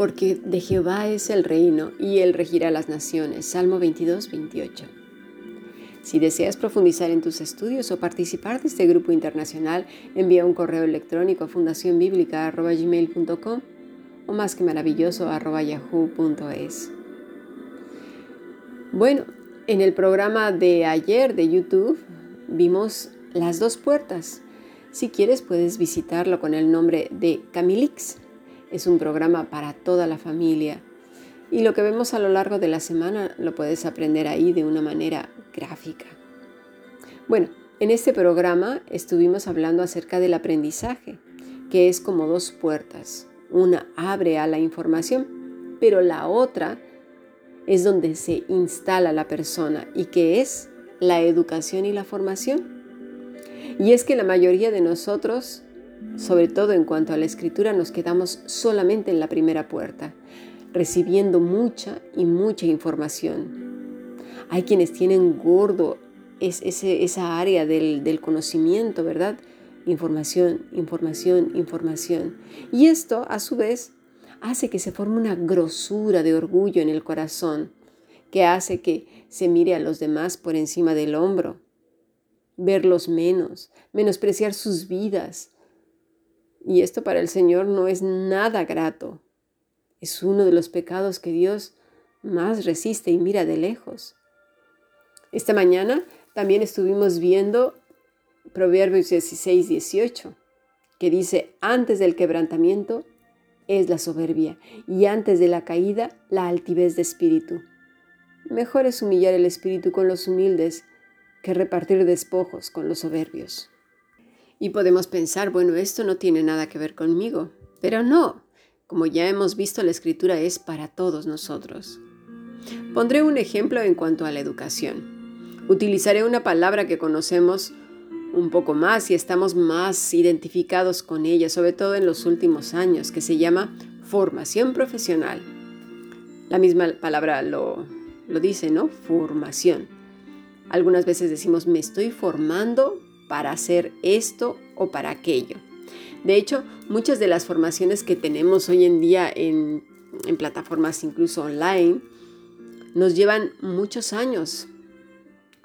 Porque de Jehová es el reino y él regirá las naciones. Salmo 22, 28. Si deseas profundizar en tus estudios o participar de este grupo internacional, envía un correo electrónico a fundacionbiblica.gmail.com o más que maravilloso yahoo.es. Bueno, en el programa de ayer de YouTube vimos las dos puertas. Si quieres puedes visitarlo con el nombre de Camilix. Es un programa para toda la familia. Y lo que vemos a lo largo de la semana lo puedes aprender ahí de una manera gráfica. Bueno, en este programa estuvimos hablando acerca del aprendizaje, que es como dos puertas. Una abre a la información, pero la otra es donde se instala la persona y que es la educación y la formación. Y es que la mayoría de nosotros sobre todo en cuanto a la escritura, nos quedamos solamente en la primera puerta, recibiendo mucha y mucha información. Hay quienes tienen gordo esa área del, del conocimiento, ¿verdad? Información, información, información. Y esto, a su vez, hace que se forme una grosura de orgullo en el corazón, que hace que se mire a los demás por encima del hombro, verlos menos, menospreciar sus vidas, y esto para el Señor no es nada grato. Es uno de los pecados que Dios más resiste y mira de lejos. Esta mañana también estuvimos viendo Proverbios 16, 18, que dice, antes del quebrantamiento es la soberbia y antes de la caída la altivez de espíritu. Mejor es humillar el espíritu con los humildes que repartir despojos con los soberbios. Y podemos pensar, bueno, esto no tiene nada que ver conmigo, pero no, como ya hemos visto, la escritura es para todos nosotros. Pondré un ejemplo en cuanto a la educación. Utilizaré una palabra que conocemos un poco más y estamos más identificados con ella, sobre todo en los últimos años, que se llama formación profesional. La misma palabra lo, lo dice, ¿no? Formación. Algunas veces decimos, me estoy formando para hacer esto o para aquello. De hecho, muchas de las formaciones que tenemos hoy en día en, plataformas incluso online nos llevan muchos años.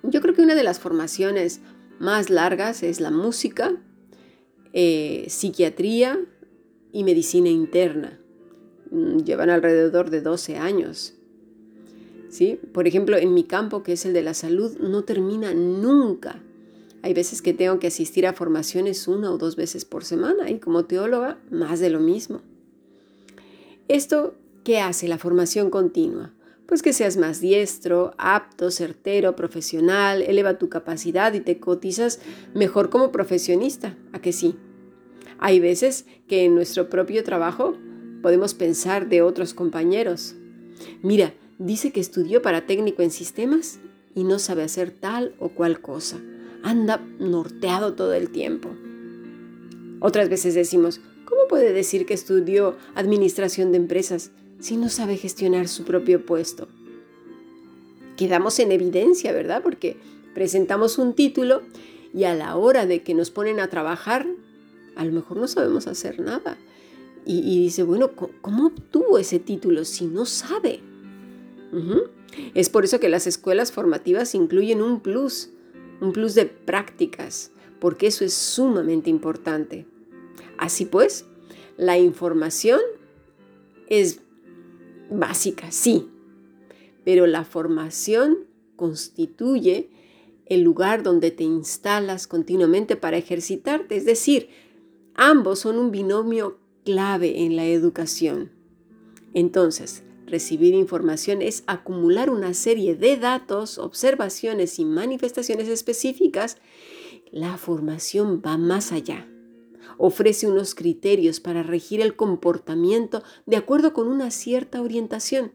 Yo creo que una de las formaciones más largas es la música, eh, psiquiatría y medicina interna. Mm, llevan alrededor de 12 años. ¿Sí? Por ejemplo, en mi campo, que es el de la salud, no termina nunca. Hay veces que tengo que asistir a formaciones una o dos veces por semana y como teóloga más de lo mismo. ¿Esto qué hace la formación continua? Pues que seas más diestro, apto, certero, profesional, eleva tu capacidad y te cotizas mejor como profesionista, ¿a que sí? Hay veces que en nuestro propio trabajo podemos pensar de otros compañeros. Mira, dice que estudió para técnico en sistemas y no sabe hacer tal o cual cosa anda norteado todo el tiempo. Otras veces decimos, ¿cómo puede decir que estudió administración de empresas si no sabe gestionar su propio puesto? Quedamos en evidencia, ¿verdad? Porque presentamos un título y a la hora de que nos ponen a trabajar, a lo mejor no sabemos hacer nada. Y, dice, bueno, ¿cómo obtuvo ese título si no sabe? Es por eso que las escuelas formativas incluyen un plus un plus de prácticas, porque eso es sumamente importante. Así pues, la información es básica, sí, pero la formación constituye el lugar donde te instalas continuamente para ejercitarte, es decir, ambos son un binomio clave en la educación. Entonces, Recibir información es acumular una serie de datos, observaciones y manifestaciones específicas. La formación va más allá. Ofrece unos criterios para regir el comportamiento de acuerdo con una cierta orientación.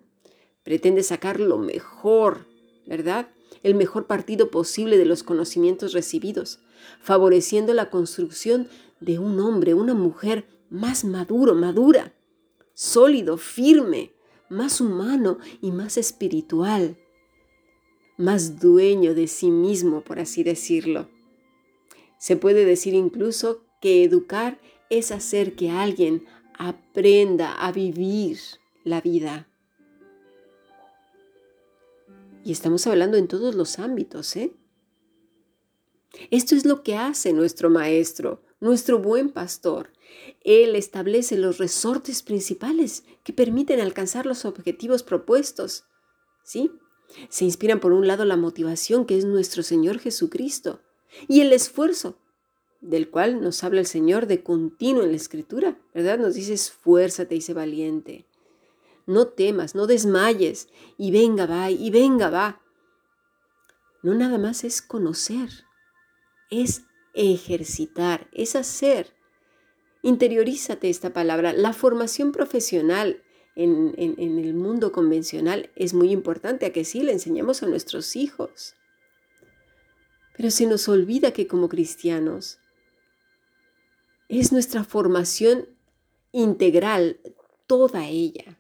Pretende sacar lo mejor, ¿verdad? El mejor partido posible de los conocimientos recibidos, favoreciendo la construcción de un hombre, una mujer más maduro, madura, sólido, firme, más humano y más espiritual, más dueño de sí mismo, por así decirlo. Se puede decir incluso que educar es hacer que alguien aprenda a vivir la vida. Y estamos hablando en todos los ámbitos, ¿eh? Esto es lo que hace nuestro maestro, nuestro buen pastor. Él establece los resortes principales que permiten alcanzar los objetivos propuestos. ¿Sí? Se inspiran por un lado la motivación que es nuestro Señor Jesucristo y el esfuerzo del cual nos habla el Señor de continuo en la Escritura, ¿verdad? Nos dice esfuérzate y sé valiente. No temas, no desmayes y venga va y venga va. No nada más es conocer, es ejercitar, es hacer. Interiorízate esta palabra. La formación profesional en, en, el mundo convencional es muy importante, a que sí le enseñemos a nuestros hijos. Pero se nos olvida que como cristianos es nuestra formación integral, toda ella.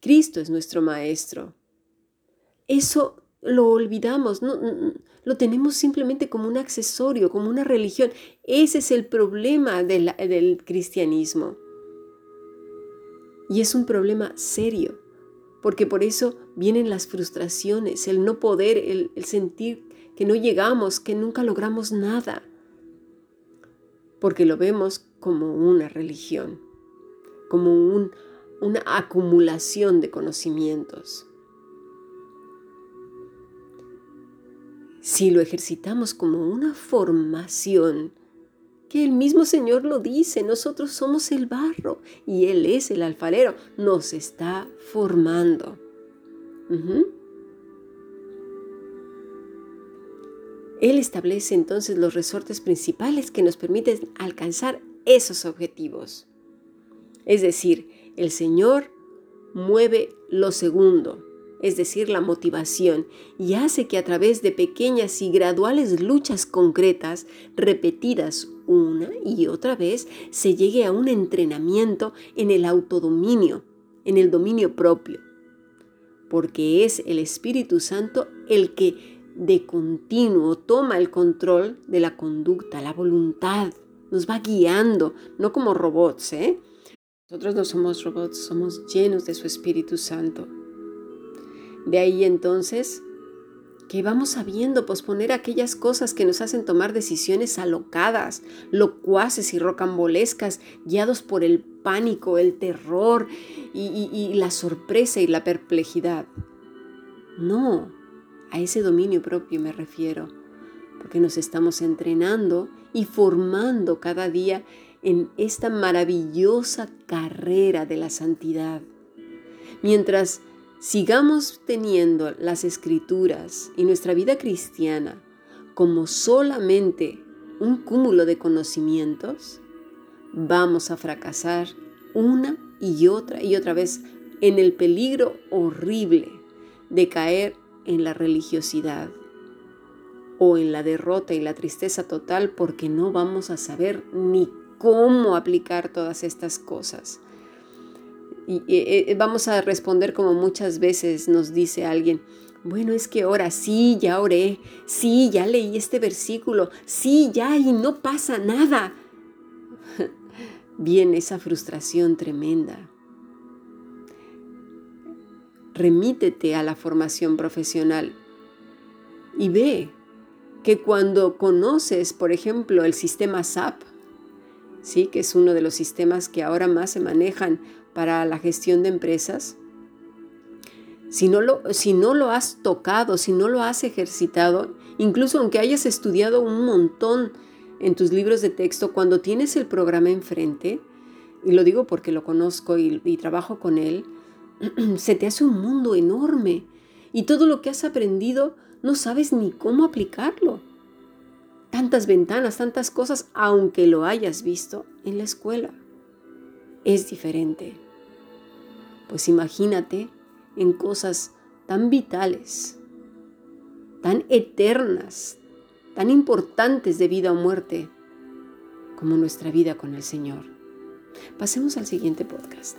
Cristo es nuestro Maestro. Eso lo olvidamos, no, lo tenemos simplemente como un accesorio, como una religión. Ese es el problema del, cristianismo. Y es un problema serio, porque por eso vienen las frustraciones, el no poder, el, sentir que no llegamos, que nunca logramos nada, porque lo vemos como una religión, como una acumulación de conocimientos. Si lo ejercitamos como una formación, que el mismo Señor lo dice, nosotros somos el barro y Él es el alfarero, nos está formando. Él establece entonces los resortes principales que nos permiten alcanzar esos objetivos. Es decir, el Señor mueve lo segundo, es decir, la motivación, y hace que a través de pequeñas y graduales luchas concretas, repetidas una y otra vez, se llegue a un entrenamiento en el autodominio, en el dominio propio, porque es el Espíritu Santo el que de continuo toma el control de la conducta, la voluntad, nos va guiando, no como robots, ¿eh? Nosotros no somos robots, somos llenos de su Espíritu Santo. De ahí entonces que vamos sabiendo posponer aquellas cosas que nos hacen tomar decisiones alocadas, locuaces y rocambolescas, guiados por el pánico, el terror y, y la sorpresa y la perplejidad. No, a ese dominio propio me refiero, porque nos estamos entrenando y formando cada día en esta maravillosa carrera de la santidad. Mientras sigamos teniendo las escrituras y nuestra vida cristiana como solamente un cúmulo de conocimientos, vamos a fracasar una y otra y otra vez en el peligro horrible de caer en la religiosidad o en la derrota y la tristeza total porque no vamos a saber ni cómo aplicar todas estas cosas. Y eh, vamos a responder como muchas veces nos dice alguien, bueno, es que ahora sí, ya oré, sí, ya leí este versículo, sí, ya y no pasa nada. Viene esa frustración tremenda. Remítete a la formación profesional y ve que cuando conoces, por ejemplo, el sistema SAP, ¿sí? que es uno de los sistemas que ahora más se manejan para la gestión de empresas, si no, lo, si no lo has tocado, si no lo has ejercitado, incluso aunque hayas estudiado un montón en tus libros de texto, cuando tienes el programa enfrente, y lo digo porque lo conozco y, y trabajo con él, se te hace un mundo enorme y todo lo que has aprendido no sabes ni cómo aplicarlo. Tantas ventanas, tantas cosas, aunque lo hayas visto en la escuela es diferente. Pues imagínate en cosas tan vitales, tan eternas, tan importantes de vida o muerte como nuestra vida con el Señor. Pasemos al siguiente podcast.